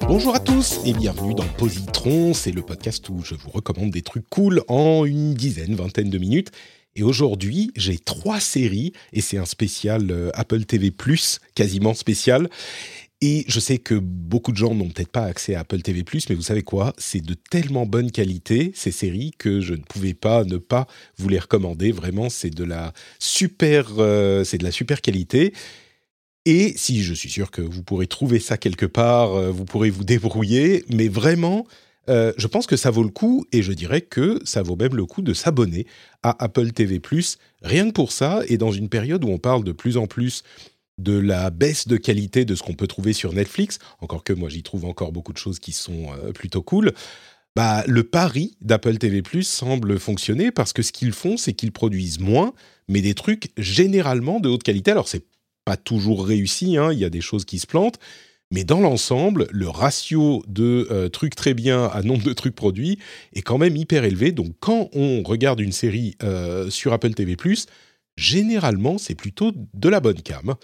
Bonjour à tous et bienvenue dans Positron, c'est le podcast où je vous recommande des trucs cool en une dizaine, vingtaine de minutes. Et aujourd'hui, j'ai trois séries et c'est un spécial euh, Apple TV+, quasiment spécial. Et je sais que beaucoup de gens n'ont peut-être pas accès à Apple TV+, mais vous savez quoi? C'est de tellement bonne qualité, ces séries, que je ne pouvais pas ne pas vous les recommander. Vraiment, c'est de la super, euh, c'est de la super qualité. Et si je suis sûr que vous pourrez trouver ça quelque part, euh, vous pourrez vous débrouiller, mais vraiment, euh, je pense que ça vaut le coup et je dirais que ça vaut même le coup de s'abonner à Apple TV ⁇ rien que pour ça, et dans une période où on parle de plus en plus de la baisse de qualité de ce qu'on peut trouver sur Netflix, encore que moi j'y trouve encore beaucoup de choses qui sont euh, plutôt cool, bah, le pari d'Apple TV ⁇ semble fonctionner parce que ce qu'ils font, c'est qu'ils produisent moins, mais des trucs généralement de haute qualité. Alors c'est toujours réussi, hein, il y a des choses qui se plantent, mais dans l'ensemble, le ratio de euh, trucs très bien à nombre de trucs produits est quand même hyper élevé. Donc quand on regarde une série euh, sur Apple TV ⁇ généralement c'est plutôt de la bonne cam.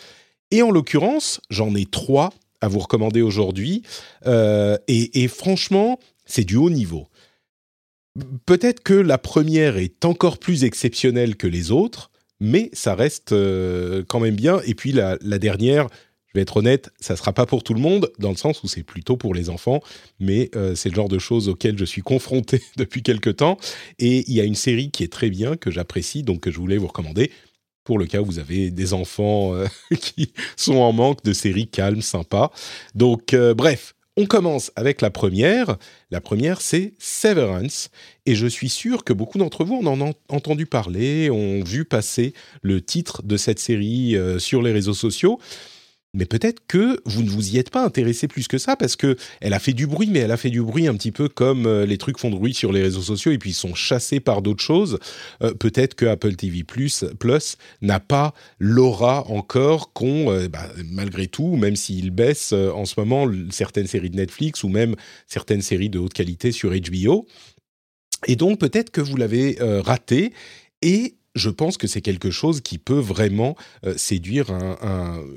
Et en l'occurrence, j'en ai trois à vous recommander aujourd'hui. Euh, et franchement, c'est du haut niveau. Peut-être que la première est encore plus exceptionnelle que les autres, mais ça reste euh, quand même bien. Et puis la, dernière, je vais être honnête, ça sera pas pour tout le monde, dans le sens où c'est plutôt pour les enfants, mais euh, c'est le genre de choses auxquelles je suis confronté depuis quelque temps. Et il y a une série qui est très bien, que j'apprécie, donc que je voulais vous recommander. Pour le cas où vous avez des enfants euh, qui sont en manque de séries calmes, sympas. Donc, bref, on commence avec la première. La première, c'est Severance. Et je suis sûr que beaucoup d'entre vous en ont entendu parler, ont vu passer le titre de cette série euh, sur les réseaux sociaux mais peut-être que vous ne vous y êtes pas intéressé plus que ça parce que elle a fait du bruit, mais elle a fait du bruit un petit peu comme euh, les trucs font de bruit sur les réseaux sociaux et puis ils sont chassés par d'autres choses. Euh, peut-être que Apple TV Plus, n'a pas l'aura encore qu'on, euh, bah, malgré tout, même s'il baisse en ce moment certaines séries de Netflix ou même certaines séries de haute qualité sur HBO. Et donc peut-être que vous l'avez raté et je pense que c'est quelque chose qui peut vraiment euh, séduire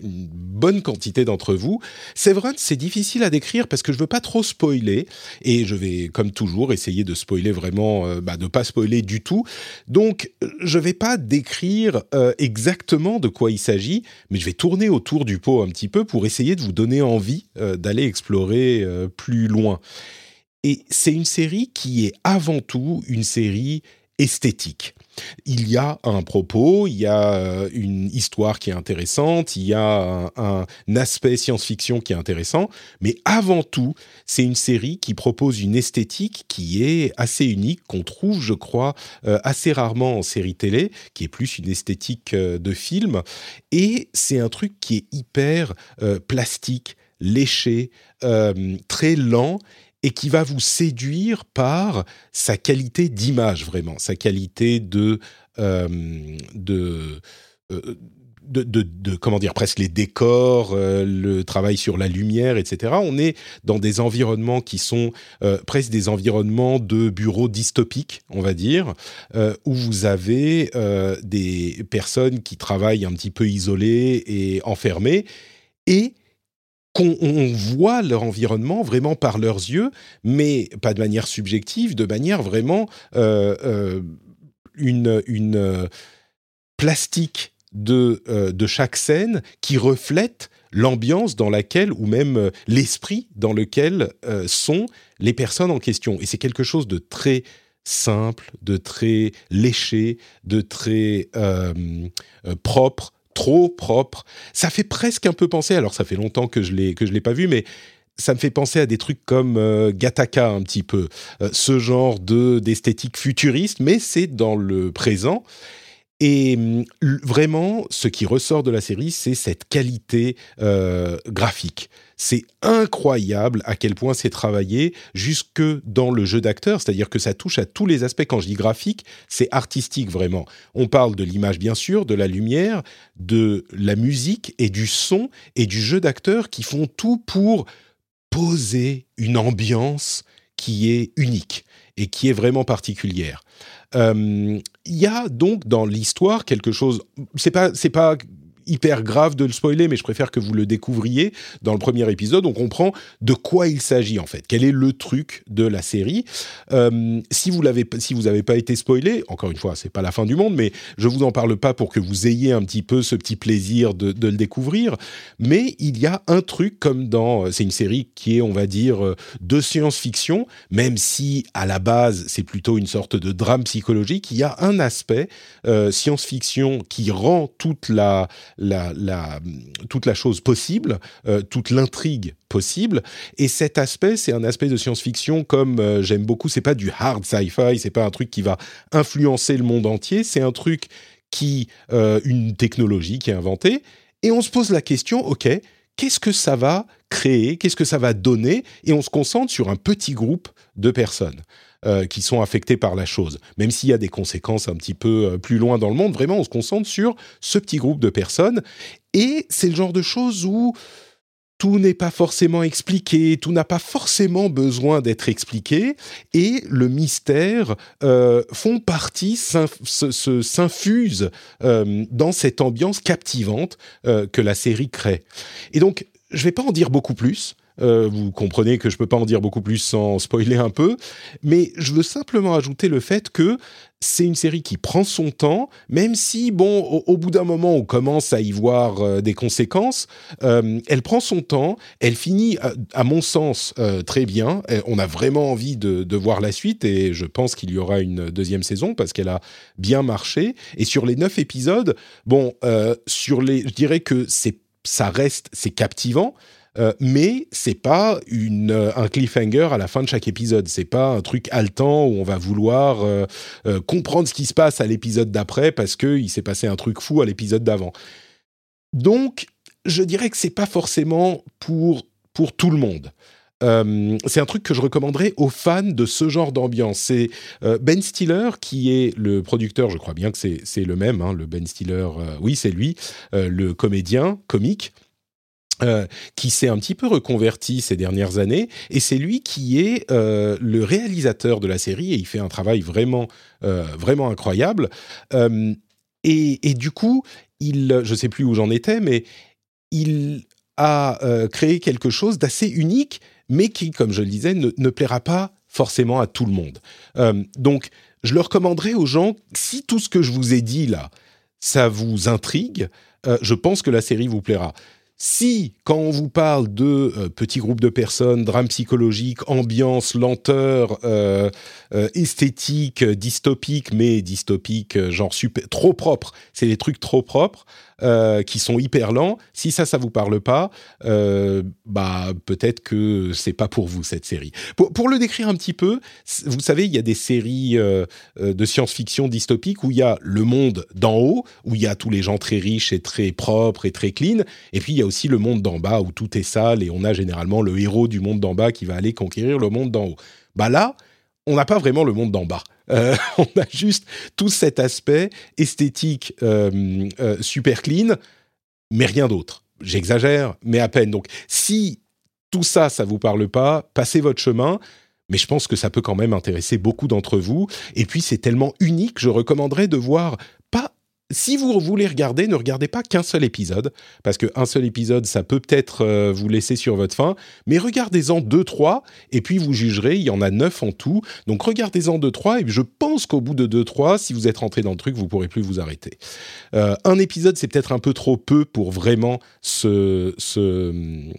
une bonne quantité d'entre vous. Severance, c'est difficile à décrire parce que je veux pas trop spoiler et je vais, comme toujours, essayer de spoiler vraiment, euh, bah, de pas spoiler du tout. Donc, je vais pas décrire euh, exactement de quoi il s'agit, mais je vais tourner autour du pot un petit peu pour essayer de vous donner envie d'aller explorer plus loin. Et c'est une série qui est avant tout une série esthétique. Il y a un propos, il y a euh, une histoire qui est intéressante, il y a un, aspect science-fiction qui est intéressant, mais avant tout, c'est une série qui propose une esthétique qui est assez unique, qu'on trouve, je crois, euh, assez rarement en série télé, qui est plus une esthétique euh, de film, et c'est un truc qui est hyper plastique, léché, très lent et qui va vous séduire par sa qualité d'image vraiment, sa qualité de euh, euh, de, de, de, comment dire presque les décors, euh, le travail sur la lumière, etc. On est dans des environnements qui sont presque des environnements de bureaux dystopiques, on va dire, où vous avez des personnes qui travaillent un petit peu isolées et enfermées et qu'on voit leur environnement vraiment par leurs yeux, mais pas de manière subjective, de manière vraiment euh, euh, une, une euh, plastique de, de chaque scène qui reflète l'ambiance dans laquelle, ou même l'esprit dans lequel sont les personnes en question. Et c'est quelque chose de très simple, de très léché, de très propre, trop propre. Ça fait presque un peu penser, alors ça fait longtemps que je l'ai que je l'ai pas vu, mais ça me fait penser à des trucs comme euh, Gattaca un petit peu, euh, ce genre de d'esthétique futuriste, mais c'est dans le présent. Et mm, vraiment, ce qui ressort de la série, c'est cette qualité euh, graphique. C'est incroyable à quel point c'est travaillé jusque dans le jeu d'acteur, c'est-à-dire que ça touche à tous les aspects. Quand je dis graphique, c'est artistique vraiment. On parle de l'image bien sûr, de la lumière, de la musique et du son et du jeu d'acteur qui font tout pour poser une ambiance qui est unique et qui est vraiment particulière. Euh, il y a donc dans l'histoire quelque chose. C'est pas, c'est pas hyper grave de le spoiler, mais je préfère que vous le découvriez dans le premier épisode. On comprend de quoi il s'agit en fait. Quel est le truc de la série euh, Si vous l'avez, si vous n'avez pas été spoilé, encore une fois, c'est pas la fin du monde, mais je vous en parle pas pour que vous ayez un petit peu ce petit plaisir de, le découvrir. Mais il y a un truc comme dans, c'est une série qui est, on va dire, euh, de science-fiction, même si à la base c'est plutôt une sorte de drame psychologique. Il y a un aspect euh, science-fiction qui rend toute la la, toute la chose possible, euh, toute l'intrigue possible. Et cet aspect, c'est un aspect de science-fiction comme euh, j'aime beaucoup. C'est pas du hard sci-fi, c'est pas un truc qui va influencer le monde entier. C'est un truc qui, euh, une technologie qui est inventée. Et on se pose la question, ok, qu'est-ce que ça va créer, qu'est-ce que ça va donner, et on se concentre sur un petit groupe de personnes. Euh, qui sont affectés par la chose. Même s'il y a des conséquences un petit peu euh, plus loin dans le monde, vraiment, on se concentre sur ce petit groupe de personnes. Et c'est le genre de choses où tout n'est pas forcément expliqué, tout n'a pas forcément besoin d'être expliqué, et le mystère euh, font partie, s'infuse dans cette ambiance captivante que la série crée. Et donc, je ne vais pas en dire beaucoup plus, euh, vous comprenez que je peux pas en dire beaucoup plus sans spoiler un peu, mais je veux simplement ajouter le fait que c'est une série qui prend son temps, même si, bon, au, bout d'un moment, on commence à y voir euh, des conséquences. Euh, elle prend son temps, elle finit, à, mon sens, très bien. On a vraiment envie de, de, voir la suite et je pense qu'il y aura une deuxième saison parce qu'elle a bien marché. Et sur les neuf épisodes, bon, sur les, je dirais que c'est ça reste, c'est captivant, euh, mais c'est pas euh, un cliffhanger à la fin de chaque épisode. C'est pas un truc haletant où on va vouloir euh, comprendre ce qui se passe à l'épisode d'après parce qu'il s'est passé un truc fou à l'épisode d'avant. Donc, je dirais que c'est pas forcément pour, pour tout le monde. c'est un truc que je recommanderais aux fans de ce genre d'ambiance. C'est Ben Stiller qui est le producteur, je crois bien que c'est le même, hein, le Ben Stiller, oui c'est lui, le comédien, comique, euh, qui s'est un petit peu reconverti ces dernières années, et c'est lui qui est euh, le réalisateur de la série, et il fait un travail vraiment, euh, vraiment incroyable. Et, du coup, il, je ne sais plus où j'en étais, mais il a créé quelque chose d'assez unique, mais qui, comme je le disais, ne, ne, plaira pas forcément à tout le monde. donc, je le recommanderais aux gens, si tout ce que je vous ai dit là, ça vous intrigue, je pense que la série vous plaira. Si, quand on vous parle de euh, petits groupes de personnes, drame psychologique, ambiance, lenteur, euh, euh, esthétique, dystopique, mais dystopique, genre super, trop propre, c'est des trucs trop propres, euh, qui sont hyper lents. Si ça, ça vous parle pas, euh, bah peut-être que c'est pas pour vous cette série. Pour, le décrire un petit peu, vous savez, il y a des séries euh, de science-fiction dystopiques où il y a le monde d'en haut, où il y a tous les gens très riches et très propres et très clean, et puis il y a aussi le monde d'en bas où tout est sale et on a généralement le héros du monde d'en bas qui va aller conquérir le monde d'en haut. Bah là, on n'a pas vraiment le monde d'en bas. Euh, on a juste tout cet aspect esthétique euh, euh, super clean, mais rien d'autre. J'exagère, mais à peine. Donc, si tout ça, ça vous parle pas, passez votre chemin. Mais je pense que ça peut quand même intéresser beaucoup d'entre vous. Et puis, c'est tellement unique, je recommanderais de voir si vous voulez regarder, ne regardez pas qu'un seul épisode, parce qu'un seul épisode, ça peut peut-être euh, vous laisser sur votre faim, mais regardez-en deux, trois, et puis vous jugerez, il y en a neuf en tout, donc regardez-en deux, trois, et je pense qu'au bout de deux, trois, si vous êtes rentré dans le truc, vous pourrez plus vous arrêter. Euh, un épisode, c'est peut-être un peu trop peu pour vraiment se... euh,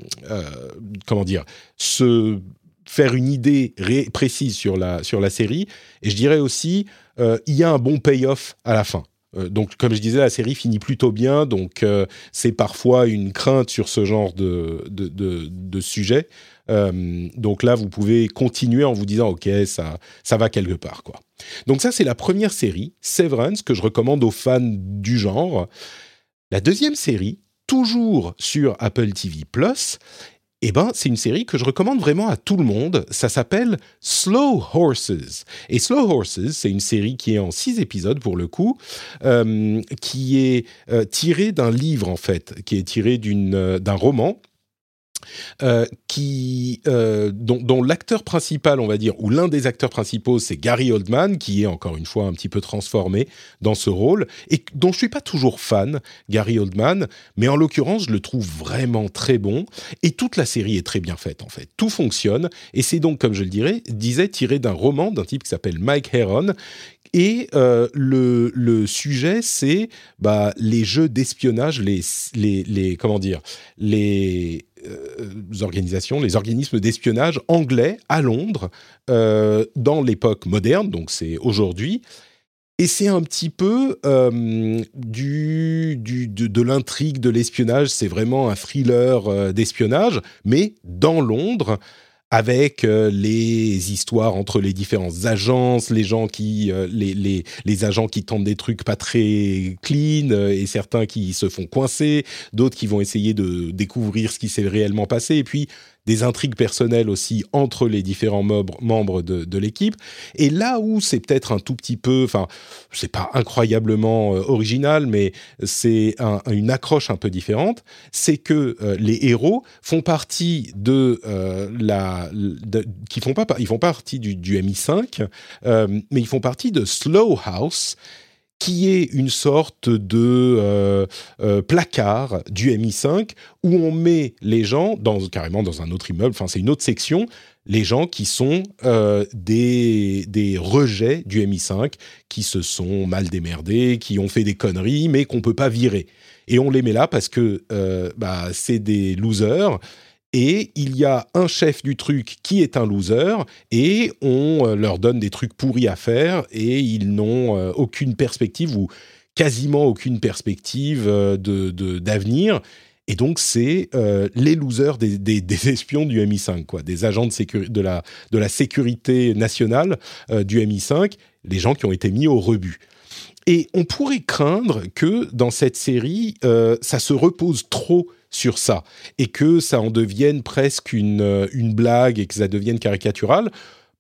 comment dire se faire une idée précise sur la, sur la série, et je dirais aussi, il y a un bon payoff à la fin donc, comme je disais, la série finit plutôt bien, donc c'est parfois une crainte sur ce genre de, de, de sujet. donc là, vous pouvez continuer en vous disant, ok, ça, ça va quelque part, quoi. Donc ça, c'est la première série, Severance, que je recommande aux fans du genre. La deuxième série, toujours sur Apple TV Plus, eh ben, c'est une série que je recommande vraiment à tout le monde. Ça s'appelle Slow Horses. Et Slow Horses, c'est une série qui est en six épisodes pour le coup, euh, qui est euh, tirée d'un livre en fait, qui est tiré euh, d'un roman euh, qui, euh, dont, l'acteur principal, on va dire, ou l'un des acteurs principaux, c'est Gary Oldman, qui est encore une fois un petit peu transformé dans ce rôle, et dont je suis pas toujours fan, Gary Oldman, mais en l'occurrence, je le trouve vraiment très bon, et toute la série est très bien faite, en fait. Tout fonctionne, et c'est donc, comme je le dirais, disais, tiré d'un roman d'un type qui s'appelle Mike Heron, et euh, le, le, sujet, c'est bah, les jeux d'espionnage, les, les, les, comment dire, les organisations, les organismes d'espionnage anglais à Londres euh, dans l'époque moderne, donc c'est aujourd'hui. Et c'est un petit peu euh, du, de l'intrigue de l'espionnage, c'est vraiment un thriller d'espionnage, mais dans Londres, avec euh, les histoires entre les différentes agences, les gens qui, euh, les, les, les, agents qui tentent des trucs pas très clean euh, et certains qui se font coincer, d'autres qui vont essayer de découvrir ce qui s'est réellement passé, et puis des intrigues personnelles aussi entre les différents membres de, de l'équipe. Et là où c'est peut-être un tout petit peu, enfin, c'est pas incroyablement euh, original, mais c'est un, une accroche un peu différente, c'est que euh, les héros font partie de euh, la, qui font pas, ils font partie du, du MI5, mais ils font partie de Slow House qui est une sorte de euh, euh, placard du MI5 où on met les gens dans carrément dans un autre immeuble. Enfin, c'est une autre section. Les gens qui sont euh, des, des rejets du MI5, qui se sont mal démerdés, qui ont fait des conneries, mais qu'on peut pas virer. Et on les met là parce que bah, c'est des losers et il y a un chef du truc qui est un loser et on euh, leur donne des trucs pourris à faire et ils n'ont euh, aucune perspective ou quasiment aucune perspective euh, de d'avenir. Et donc, c'est les losers des, des, espions du MI5, quoi, des agents de, de, la, de la sécurité nationale du MI5, les gens qui ont été mis au rebut. Et on pourrait craindre que dans cette série, ça se repose trop sur ça et que ça en devienne presque une, euh, une blague et que ça devienne caricatural.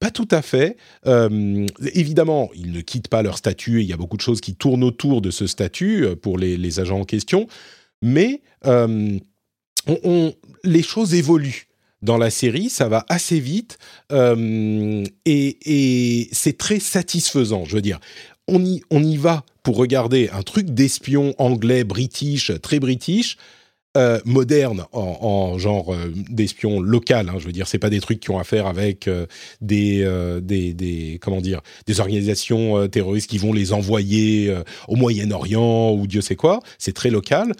Pas tout à fait. Euh, évidemment, ils ne quittent pas leur statut et il y a beaucoup de choses qui tournent autour de ce statut euh, pour les, agents en question. Mais les choses évoluent dans la série, ça va assez vite et, et c'est très satisfaisant. Je veux dire, on y, on y va pour regarder un truc d'espion anglais, british, très british, euh, moderne en, genre euh, d'espion local. Hein, je veux dire, c'est pas des trucs qui ont à faire avec euh, des, des, des, comment dire des organisations terroristes qui vont les envoyer au Moyen-Orient ou Dieu sait quoi. C'est très local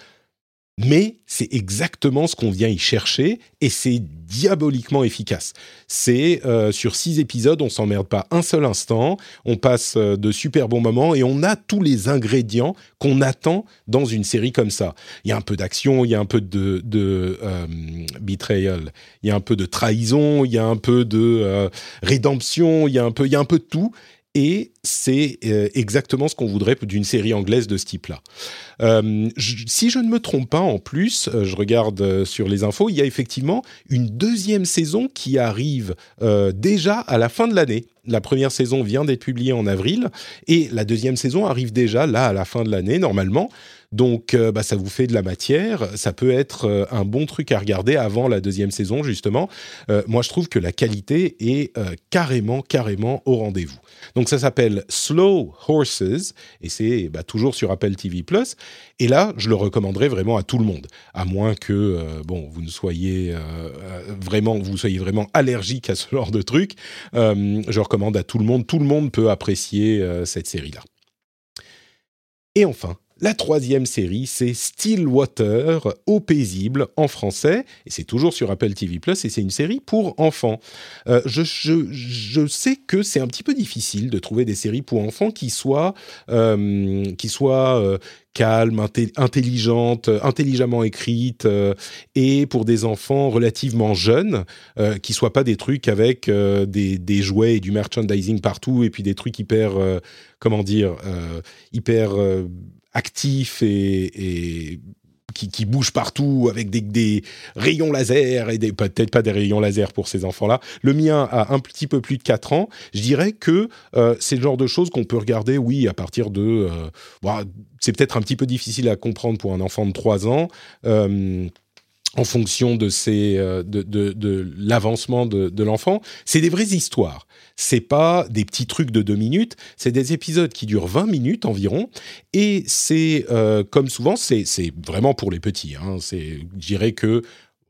mais c'est exactement ce qu'on vient y chercher et c'est diaboliquement efficace. C'est euh, sur six épisodes, on s'emmerde pas un seul instant, on passe euh, de super bons moments et on a tous les ingrédients qu'on attend dans une série comme ça. Il y a un peu d'action, il y a un peu de, de euh, betrayal, il y a un peu de trahison, il y a un peu de rédemption, il y a un peu, il y a un peu de tout et c'est euh, exactement ce qu'on voudrait d'une série anglaise de ce type-là. Euh, si je ne me trompe pas, en plus, euh, je regarde sur les infos, il y a effectivement une deuxième saison qui arrive déjà à la fin de l'année. La première saison vient d'être publiée en avril et la deuxième saison arrive déjà là à la fin de l'année normalement. Donc, euh, bah, ça vous fait de la matière. Ça peut être euh, un bon truc à regarder avant la deuxième saison, justement. Euh, moi, je trouve que la qualité est carrément, carrément au rendez-vous. Donc, ça s'appelle Slow Horses et c'est bah, toujours sur Apple TV+. Et là, je le recommanderais vraiment à tout le monde, à moins que bon, vous ne soyez vraiment, vous soyez vraiment allergique à ce genre de truc. je recommande à tout le monde. Tout le monde peut apprécier cette série-là. Et enfin, La troisième série, c'est Stillwater, Eau paisible en français, et c'est toujours sur Apple TV ⁇ et c'est une série pour enfants. Euh, je, sais que c'est un petit peu difficile de trouver des séries pour enfants qui soient, euh, qui soient euh, calmes, intelligentes, intelligemment écrites, et pour des enfants relativement jeunes, qui soient pas des trucs avec des, des, jouets et du merchandising partout, et puis des trucs hyper, comment dire, hyper actif et, qui, qui, bouge partout avec des, rayons laser et peut-être pas des rayons laser pour ces enfants-là. Le mien a un petit peu plus de 4 ans. Je dirais que euh, c'est le genre de choses qu'on peut regarder, oui, à partir de... Euh, bah, c'est peut-être un petit peu difficile à comprendre pour un enfant de 3 ans. Euh, en fonction de, de l'avancement de l'enfant, c'est des vraies histoires c'est pas des petits trucs de deux minutes, c'est des épisodes qui durent 20 minutes environ, et c'est euh, comme souvent, c'est vraiment pour les petits. Hein, je dirais que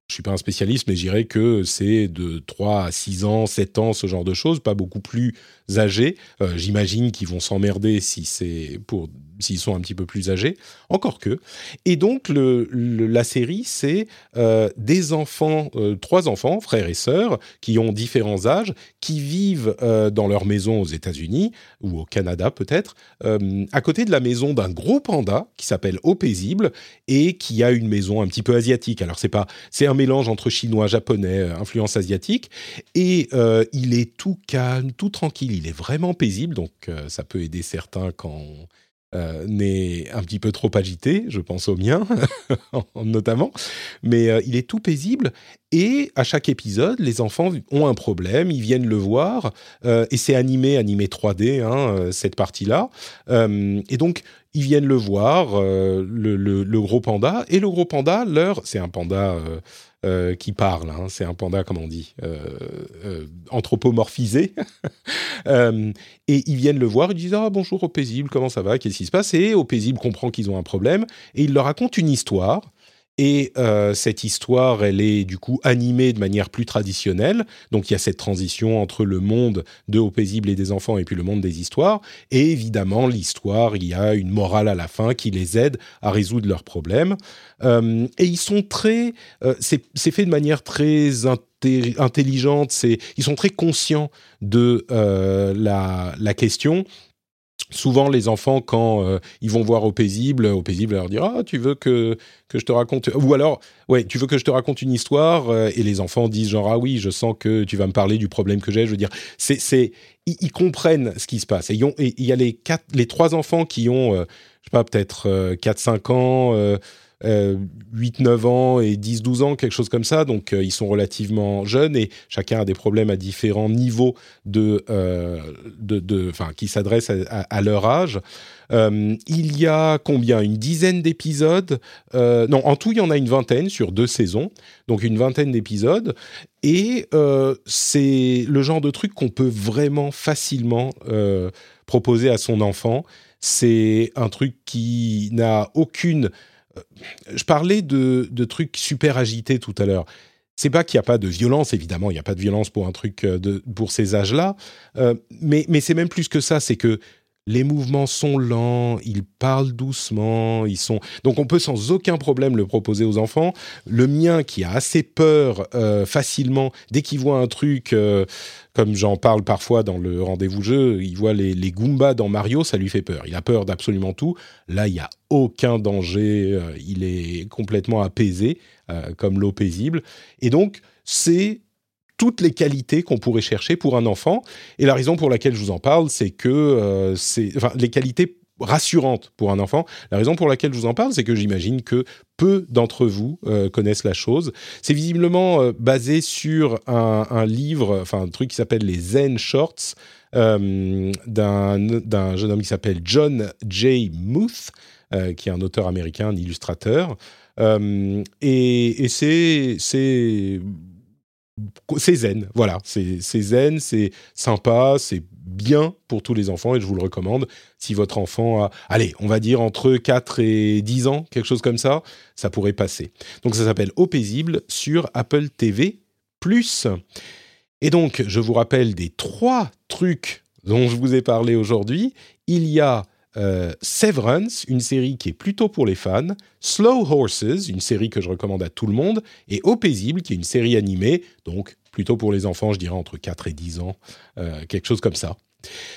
je suis pas un spécialiste, mais je dirais que c'est de 3 à 6 ans, 7 ans, ce genre de choses, pas beaucoup plus âgés. Euh, j'imagine qu'ils vont s'emmerder si c'est pour s'ils sont un petit peu plus âgés, encore que. Et donc le, la série, c'est euh, des enfants, euh, trois enfants, frères et sœurs, qui ont différents âges, qui vivent dans leur maison aux États-Unis ou au Canada peut-être, à côté de la maison d'un gros panda qui s'appelle Au paisible et qui a une maison un petit peu asiatique. Alors c'est pas, c'est un mélange entre chinois, japonais, influence asiatique, et il est tout calme, tout tranquille il est vraiment paisible, donc euh, ça peut aider certains quand euh, n'est un petit peu trop agité, je pense au mien notamment, mais euh, il est tout paisible et à chaque épisode, les enfants ont un problème, ils viennent le voir et c'est animé, animé 3D hein, cette partie-là, et donc ils viennent le voir, le, le, gros panda et le gros panda leur, c'est un panda euh, qui parle. Hein. C'est un panda, comme on dit, euh, euh, anthropomorphisé. et ils viennent le voir, ils disent Ah, bonjour au paisible, comment ça va Qu'est-ce qui se passe? Et au paisible comprend qu'ils ont un problème. Et il leur raconte une histoire et euh, cette histoire, elle est du coup animée de manière plus traditionnelle. Donc il y a cette transition entre le monde de Au paisible et des enfants et puis le monde des histoires. Et évidemment, l'histoire, il y a une morale à la fin qui les aide à résoudre leurs problèmes. Euh, et ils sont très... Euh, c'est fait de manière très intelligente. Ils sont très conscients de la, la question souvent les enfants quand euh, ils vont voir au paisible, au paisible leur dire ah tu veux que que je te raconte ou alors ouais tu veux que je te raconte une histoire euh, et les enfants disent genre ah oui je sens que tu vas me parler du problème que j'ai je veux dire c'est c'est ils, comprennent ce qui se passe. Et il y a les quatre les trois enfants qui ont euh, je sais pas peut-être 4 5 ans 8, 9 ans et 10, 12 ans, quelque chose comme ça. Donc, euh, ils sont relativement jeunes et chacun a des problèmes à différents niveaux de, euh, de, qui s'adressent à, leur âge. Euh, il y a combien? Une dizaine d'épisodes. non, en tout, il y en a une vingtaine sur deux saisons. Donc, une vingtaine d'épisodes. Et c'est le genre de truc qu'on peut vraiment facilement proposer à son enfant. C'est un truc qui n'a aucune je parlais de, trucs super agités tout à l'heure. C'est pas qu'il n'y a pas de violence, évidemment, il n'y a pas de violence pour un truc euh, de, pour ces âges-là, euh, mais, mais c'est même plus que ça, c'est que les mouvements sont lents, ils parlent doucement, ils sont donc on peut sans aucun problème le proposer aux enfants. Le mien qui a assez peur euh, facilement dès qu'il voit un truc euh, comme j'en parle parfois dans le rendez-vous jeu, il voit les, Goombas dans Mario, ça lui fait peur. Il a peur d'absolument tout. Là, il y a aucun danger, euh, il est complètement apaisé comme l'eau paisible et donc c'est toutes les qualités qu'on pourrait chercher pour un enfant. Et la raison pour laquelle je vous en parle, c'est que euh, c'est, enfin, les qualités rassurantes pour un enfant. La raison pour laquelle je vous en parle, c'est que j'imagine que peu d'entre vous euh, connaissent la chose. C'est visiblement euh, basé sur un, livre, enfin un truc qui s'appelle les Zen Shorts d'un, d'un jeune homme qui s'appelle John J. Muth, qui est un auteur américain, un illustrateur. et, et c'est, c'est zen, voilà, c'est zen, c'est sympa, c'est bien pour tous les enfants et je vous le recommande. Si votre enfant a, allez, on va dire entre 4 et 10 ans, quelque chose comme ça, ça pourrait passer. Donc ça s'appelle Au paisible sur Apple TV+. Et donc, je vous rappelle des trois trucs dont je vous ai parlé aujourd'hui. Il y a euh, Severance, une série qui est plutôt pour les fans, Slow Horses, une série que je recommande à tout le monde, et Au Paisible, qui est une série animée, donc plutôt pour les enfants, je dirais entre 4 et 10 ans, euh, quelque chose comme ça.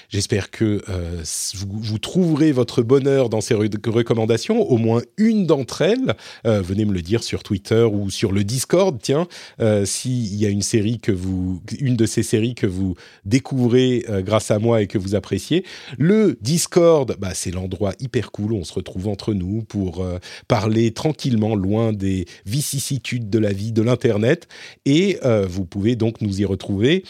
J'espère que euh, vous, trouverez votre bonheur dans ces recommandations, au moins une d'entre elles. Euh, venez me le dire sur Twitter ou sur le Discord. Tiens, euh, s'il y a une série que vous, une de ces séries que vous découvrez grâce à moi et que vous appréciez, le Discord, bah, c'est l'endroit hyper cool où on se retrouve entre nous pour parler tranquillement, loin des vicissitudes de la vie de l'internet. Et vous pouvez donc nous y retrouver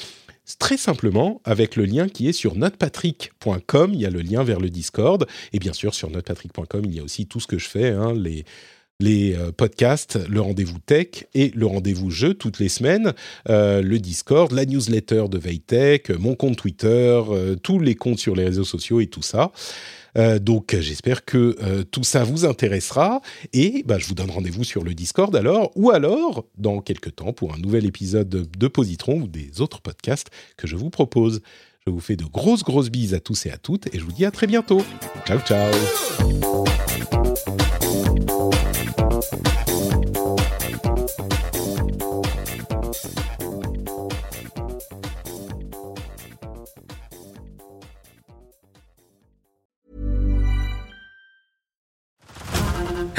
très simplement avec le lien qui est sur notepatrick.com. Il y a le lien vers le Discord. Et bien sûr, sur notepatrick.com, il y a aussi tout ce que je fais, hein, les, les euh, podcasts, le rendez-vous tech et le rendez-vous jeu toutes les semaines, euh, le Discord, la newsletter de Veitech, mon compte Twitter, euh, tous les comptes sur les réseaux sociaux et tout ça. Euh, donc j'espère que euh, tout ça vous intéressera et bah, je vous donne rendez-vous sur le Discord alors ou alors dans quelques temps pour un nouvel épisode de, Positron ou des autres podcasts que je vous propose. Je vous fais de grosses grosses bises à tous et à toutes et je vous dis à très bientôt. Ciao ciao.